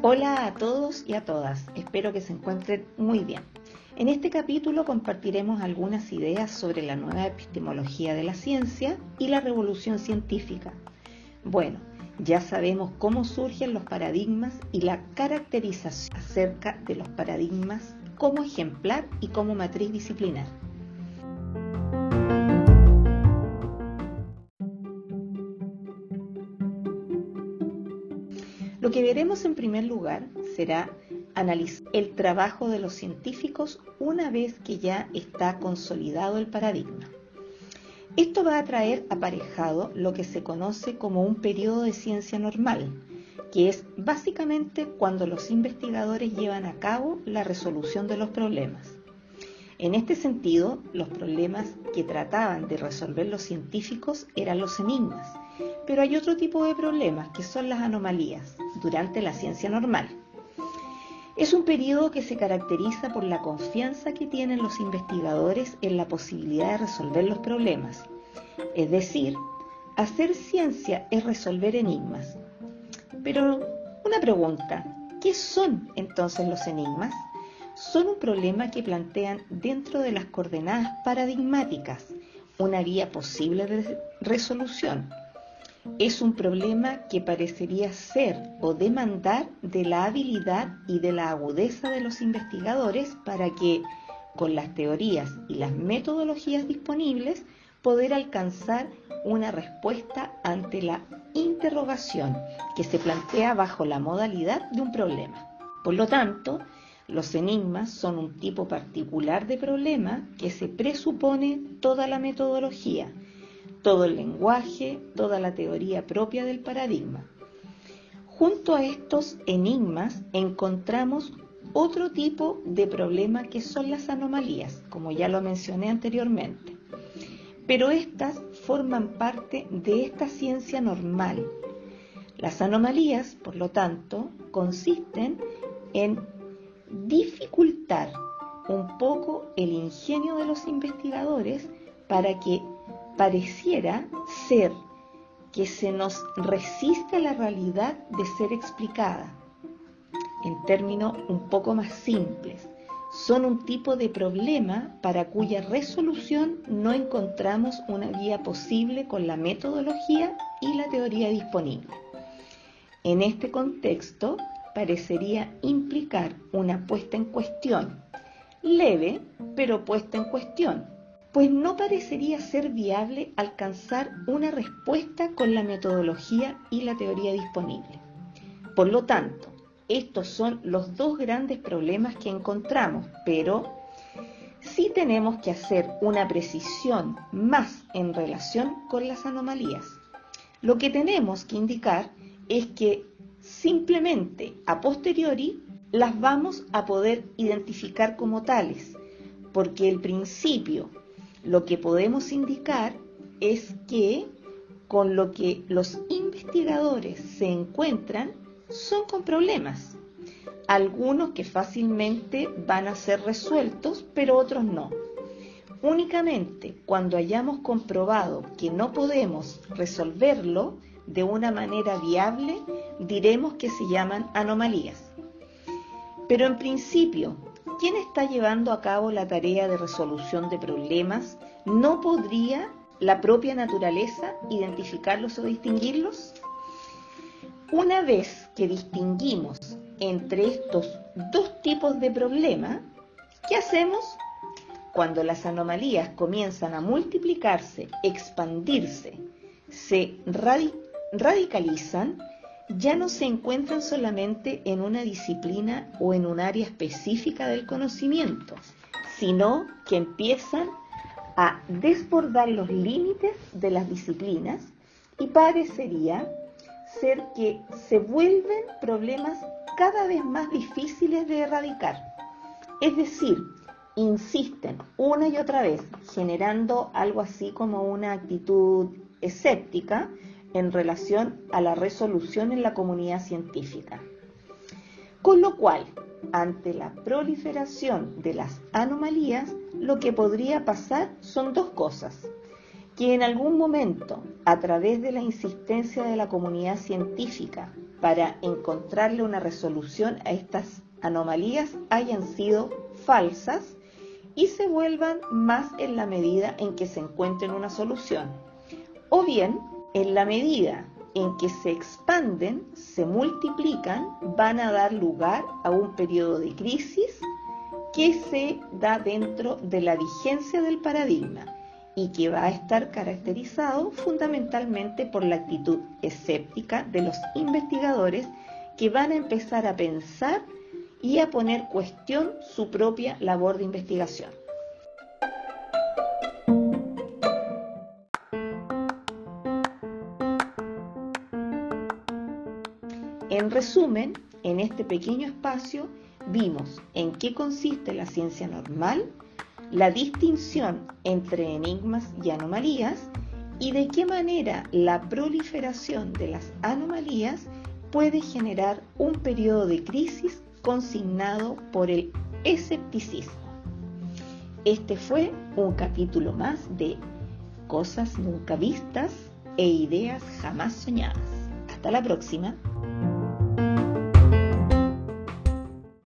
Hola a todos y a todas, espero que se encuentren muy bien. En este capítulo compartiremos algunas ideas sobre la nueva epistemología de la ciencia y la revolución científica. Bueno, ya sabemos cómo surgen los paradigmas y la caracterización acerca de los paradigmas como ejemplar y como matriz disciplinar. Veremos en primer lugar será analizar el trabajo de los científicos una vez que ya está consolidado el paradigma. Esto va a traer aparejado lo que se conoce como un periodo de ciencia normal, que es básicamente cuando los investigadores llevan a cabo la resolución de los problemas. En este sentido, los problemas que trataban de resolver los científicos eran los enigmas, pero hay otro tipo de problemas que son las anomalías durante la ciencia normal. Es un periodo que se caracteriza por la confianza que tienen los investigadores en la posibilidad de resolver los problemas. Es decir, hacer ciencia es resolver enigmas. Pero una pregunta, ¿qué son entonces los enigmas? Son un problema que plantean dentro de las coordenadas paradigmáticas una vía posible de resolución es un problema que parecería ser o demandar de la habilidad y de la agudeza de los investigadores para que, con las teorías y las metodologías disponibles, poder alcanzar una respuesta ante la interrogación que se plantea bajo la modalidad de un problema. Por lo tanto, los enigmas son un tipo particular de problema que se presupone toda la metodología todo el lenguaje, toda la teoría propia del paradigma. Junto a estos enigmas encontramos otro tipo de problema que son las anomalías, como ya lo mencioné anteriormente. Pero estas forman parte de esta ciencia normal. Las anomalías, por lo tanto, consisten en dificultar un poco el ingenio de los investigadores para que pareciera ser que se nos resiste la realidad de ser explicada. En términos un poco más simples, son un tipo de problema para cuya resolución no encontramos una guía posible con la metodología y la teoría disponible. En este contexto, parecería implicar una puesta en cuestión, leve, pero puesta en cuestión, pues no parecería ser viable alcanzar una respuesta con la metodología y la teoría disponible. Por lo tanto, estos son los dos grandes problemas que encontramos, pero sí tenemos que hacer una precisión más en relación con las anomalías. Lo que tenemos que indicar es que simplemente a posteriori las vamos a poder identificar como tales, porque el principio lo que podemos indicar es que con lo que los investigadores se encuentran son con problemas. Algunos que fácilmente van a ser resueltos, pero otros no. Únicamente cuando hayamos comprobado que no podemos resolverlo de una manera viable, diremos que se llaman anomalías. Pero en principio, ¿Quién está llevando a cabo la tarea de resolución de problemas no podría la propia naturaleza identificarlos o distinguirlos? Una vez que distinguimos entre estos dos tipos de problema, ¿qué hacemos? Cuando las anomalías comienzan a multiplicarse, expandirse, se radicalizan, ya no se encuentran solamente en una disciplina o en un área específica del conocimiento, sino que empiezan a desbordar los límites de las disciplinas y parecería ser que se vuelven problemas cada vez más difíciles de erradicar. Es decir, insisten una y otra vez, generando algo así como una actitud escéptica en relación a la resolución en la comunidad científica. Con lo cual, ante la proliferación de las anomalías, lo que podría pasar son dos cosas. que en algún momento, a través de la insistencia de la comunidad científica para encontrarle una resolución a estas anomalías, hayan sido falsas y se vuelvan más en la medida en que se encuentren una solución. O bien, en la medida en que se expanden, se multiplican, van a dar lugar a un periodo de crisis que se da dentro de la vigencia del paradigma y que va a estar caracterizado fundamentalmente por la actitud escéptica de los investigadores que van a empezar a pensar y a poner cuestión su propia labor de investigación. En resumen, en este pequeño espacio vimos en qué consiste la ciencia normal, la distinción entre enigmas y anomalías y de qué manera la proliferación de las anomalías puede generar un periodo de crisis consignado por el escepticismo. Este fue un capítulo más de Cosas nunca vistas e ideas jamás soñadas. Hasta la próxima.